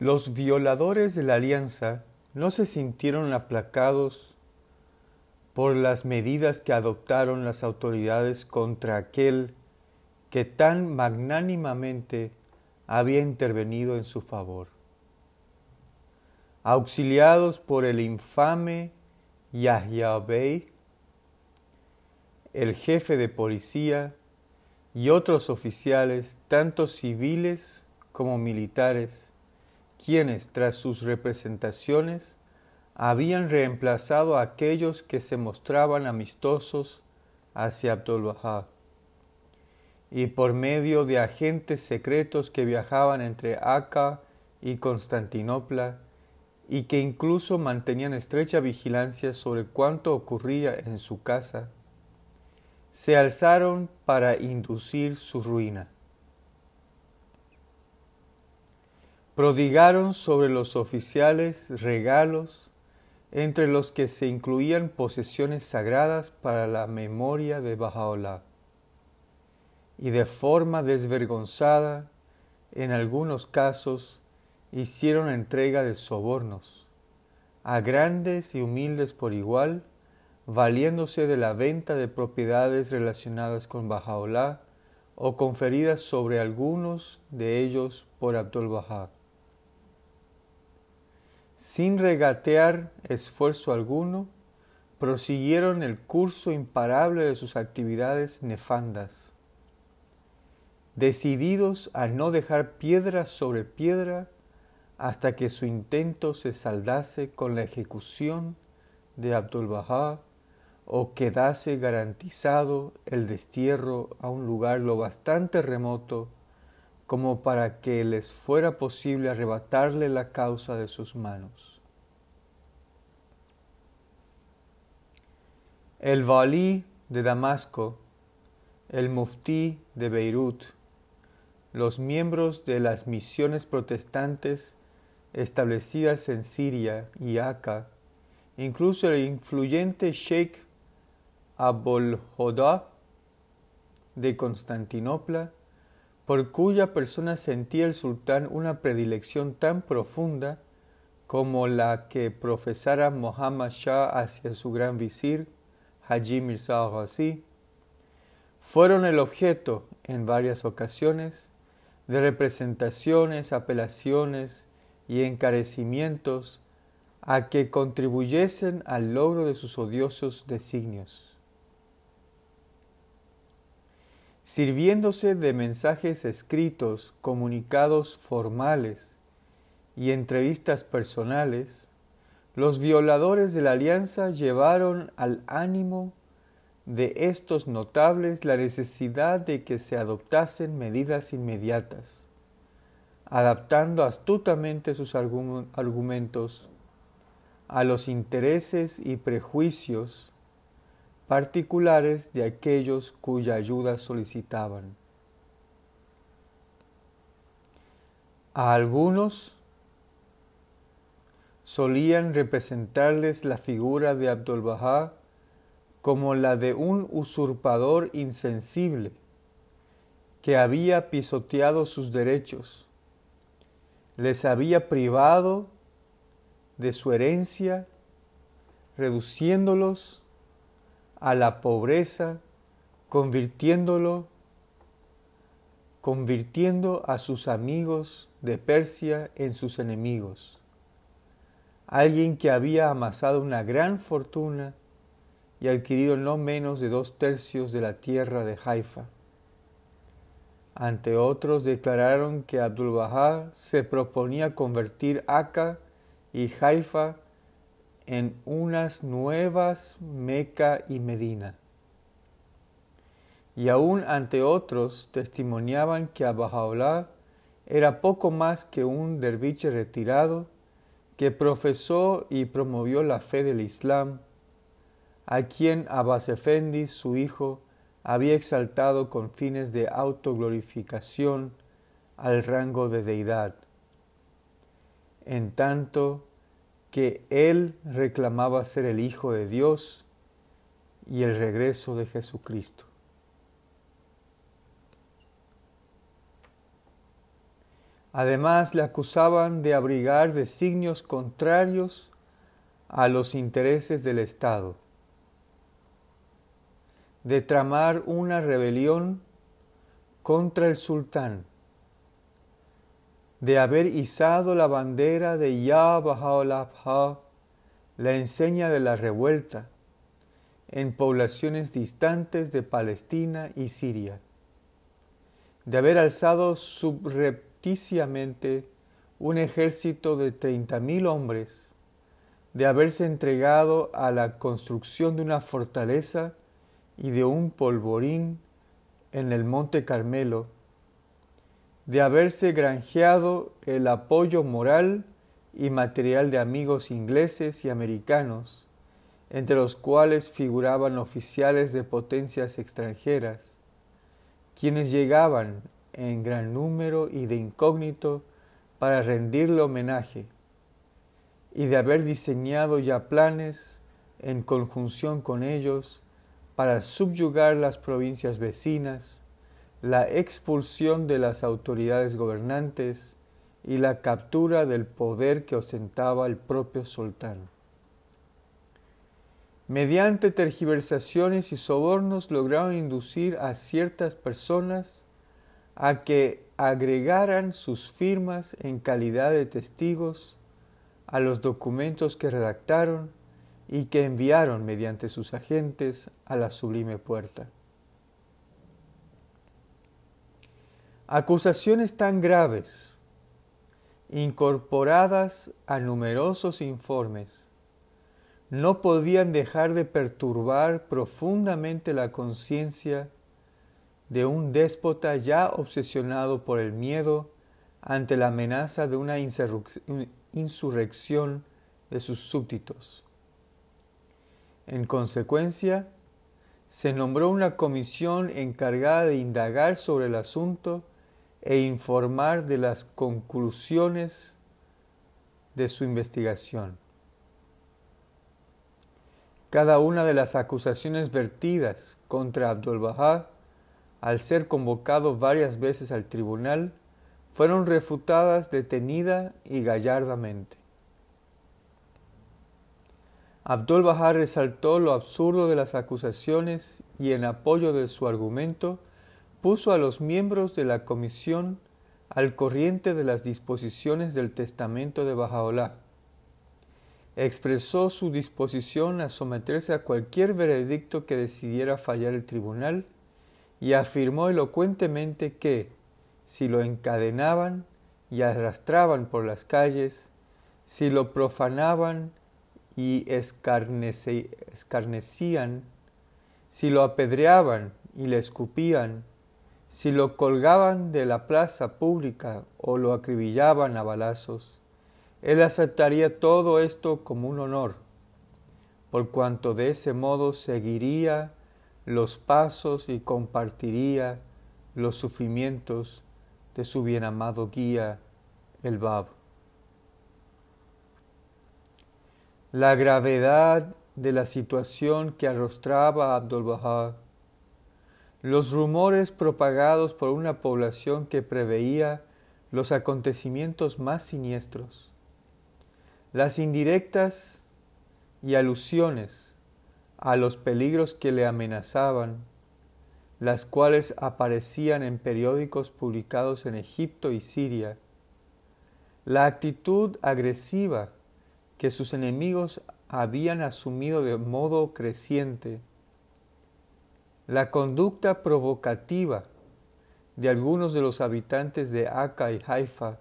Los violadores de la alianza no se sintieron aplacados por las medidas que adoptaron las autoridades contra aquel que tan magnánimamente había intervenido en su favor. Auxiliados por el infame Yahya Bey, el jefe de policía y otros oficiales, tanto civiles como militares, quienes tras sus representaciones habían reemplazado a aquellos que se mostraban amistosos hacia Abdul Bahá. Y por medio de agentes secretos que viajaban entre Acá y Constantinopla, y que incluso mantenían estrecha vigilancia sobre cuanto ocurría en su casa, se alzaron para inducir su ruina. Prodigaron sobre los oficiales regalos, entre los que se incluían posesiones sagradas para la memoria de Bajaola, y de forma desvergonzada, en algunos casos, hicieron entrega de sobornos, a grandes y humildes por igual, valiéndose de la venta de propiedades relacionadas con Bajaola o conferidas sobre algunos de ellos por Abdul Bahá. Sin regatear esfuerzo alguno, prosiguieron el curso imparable de sus actividades nefandas. Decididos a no dejar piedra sobre piedra hasta que su intento se saldase con la ejecución de Abdul Bahá o quedase garantizado el destierro a un lugar lo bastante remoto como para que les fuera posible arrebatarle la causa de sus manos. El valí de Damasco, el muftí de Beirut, los miembros de las misiones protestantes establecidas en Siria y Acá, incluso el influyente Sheikh Abul Hoda de Constantinopla, por cuya persona sentía el sultán una predilección tan profunda como la que profesara Muhammad Shah hacia su gran visir, Haji Mirza Ghazi, fueron el objeto, en varias ocasiones, de representaciones, apelaciones y encarecimientos a que contribuyesen al logro de sus odiosos designios. Sirviéndose de mensajes escritos, comunicados formales y entrevistas personales, los violadores de la alianza llevaron al ánimo de estos notables la necesidad de que se adoptasen medidas inmediatas, adaptando astutamente sus argumentos a los intereses y prejuicios particulares de aquellos cuya ayuda solicitaban. A algunos solían representarles la figura de Abdul Bahá como la de un usurpador insensible que había pisoteado sus derechos, les había privado de su herencia, reduciéndolos a la pobreza, convirtiéndolo, convirtiendo a sus amigos de Persia en sus enemigos. Alguien que había amasado una gran fortuna y adquirido no menos de dos tercios de la tierra de Haifa. Ante otros declararon que Abdul Bahá se proponía convertir Aka y Haifa en unas nuevas Meca y Medina. Y aún ante otros testimoniaban que Abajaolá era poco más que un derviche retirado que profesó y promovió la fe del Islam, a quien Abbas Efendi, su hijo, había exaltado con fines de autoglorificación al rango de deidad. En tanto, que él reclamaba ser el Hijo de Dios y el regreso de Jesucristo. Además le acusaban de abrigar designios contrarios a los intereses del Estado, de tramar una rebelión contra el sultán, de haber izado la bandera de Ya Baha'u'llah, la enseña de la revuelta, en poblaciones distantes de Palestina y Siria, de haber alzado subrepticiamente un ejército de treinta mil hombres, de haberse entregado a la construcción de una fortaleza y de un polvorín en el Monte Carmelo, de haberse granjeado el apoyo moral y material de amigos ingleses y americanos, entre los cuales figuraban oficiales de potencias extranjeras, quienes llegaban en gran número y de incógnito para rendirle homenaje, y de haber diseñado ya planes en conjunción con ellos para subyugar las provincias vecinas, la expulsión de las autoridades gobernantes y la captura del poder que ostentaba el propio sultán. Mediante tergiversaciones y sobornos lograron inducir a ciertas personas a que agregaran sus firmas en calidad de testigos a los documentos que redactaron y que enviaron mediante sus agentes a la sublime puerta. Acusaciones tan graves, incorporadas a numerosos informes, no podían dejar de perturbar profundamente la conciencia de un déspota ya obsesionado por el miedo ante la amenaza de una insurrección de sus súbditos. En consecuencia, se nombró una comisión encargada de indagar sobre el asunto e informar de las conclusiones de su investigación. Cada una de las acusaciones vertidas contra Abdul Bahá, al ser convocado varias veces al tribunal, fueron refutadas detenida y gallardamente. Abdul Bahá resaltó lo absurdo de las acusaciones y en apoyo de su argumento puso a los miembros de la comisión al corriente de las disposiciones del testamento de Bajaolá. Expresó su disposición a someterse a cualquier veredicto que decidiera fallar el tribunal y afirmó elocuentemente que, si lo encadenaban y arrastraban por las calles, si lo profanaban y escarnecían, si lo apedreaban y le escupían, si lo colgaban de la plaza pública o lo acribillaban a balazos, él aceptaría todo esto como un honor, por cuanto de ese modo seguiría los pasos y compartiría los sufrimientos de su bien amado guía, el Bab. La gravedad de la situación que arrostraba Abdul Bahá los rumores propagados por una población que preveía los acontecimientos más siniestros, las indirectas y alusiones a los peligros que le amenazaban, las cuales aparecían en periódicos publicados en Egipto y Siria, la actitud agresiva que sus enemigos habían asumido de modo creciente, la conducta provocativa de algunos de los habitantes de Aka y Haifa,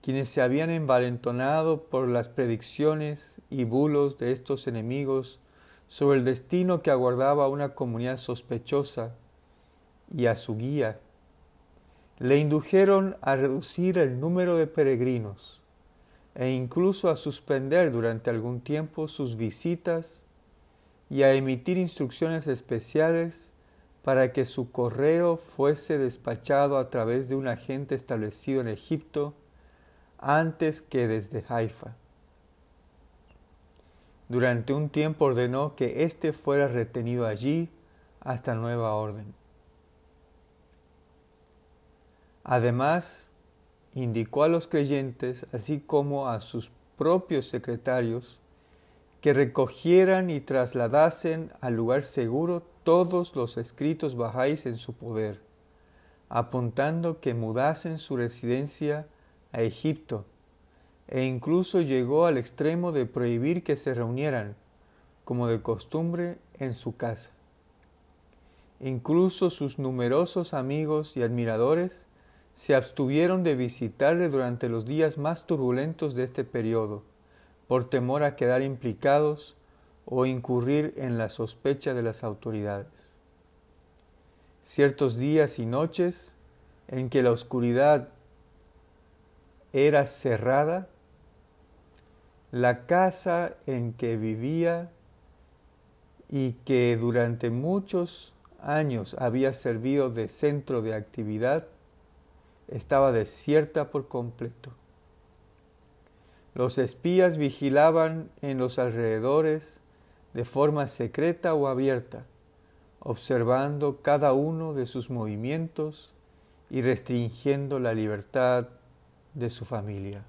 quienes se habían envalentonado por las predicciones y bulos de estos enemigos sobre el destino que aguardaba a una comunidad sospechosa y a su guía, le indujeron a reducir el número de peregrinos e incluso a suspender durante algún tiempo sus visitas y a emitir instrucciones especiales para que su correo fuese despachado a través de un agente establecido en Egipto antes que desde Haifa. Durante un tiempo ordenó que éste fuera retenido allí hasta nueva orden. Además, indicó a los creyentes, así como a sus propios secretarios, que recogieran y trasladasen al lugar seguro todos los escritos bajáis en su poder, apuntando que mudasen su residencia a Egipto, e incluso llegó al extremo de prohibir que se reunieran, como de costumbre, en su casa. Incluso sus numerosos amigos y admiradores se abstuvieron de visitarle durante los días más turbulentos de este periodo, por temor a quedar implicados o incurrir en la sospecha de las autoridades. Ciertos días y noches en que la oscuridad era cerrada, la casa en que vivía y que durante muchos años había servido de centro de actividad, estaba desierta por completo. Los espías vigilaban en los alrededores de forma secreta o abierta, observando cada uno de sus movimientos y restringiendo la libertad de su familia.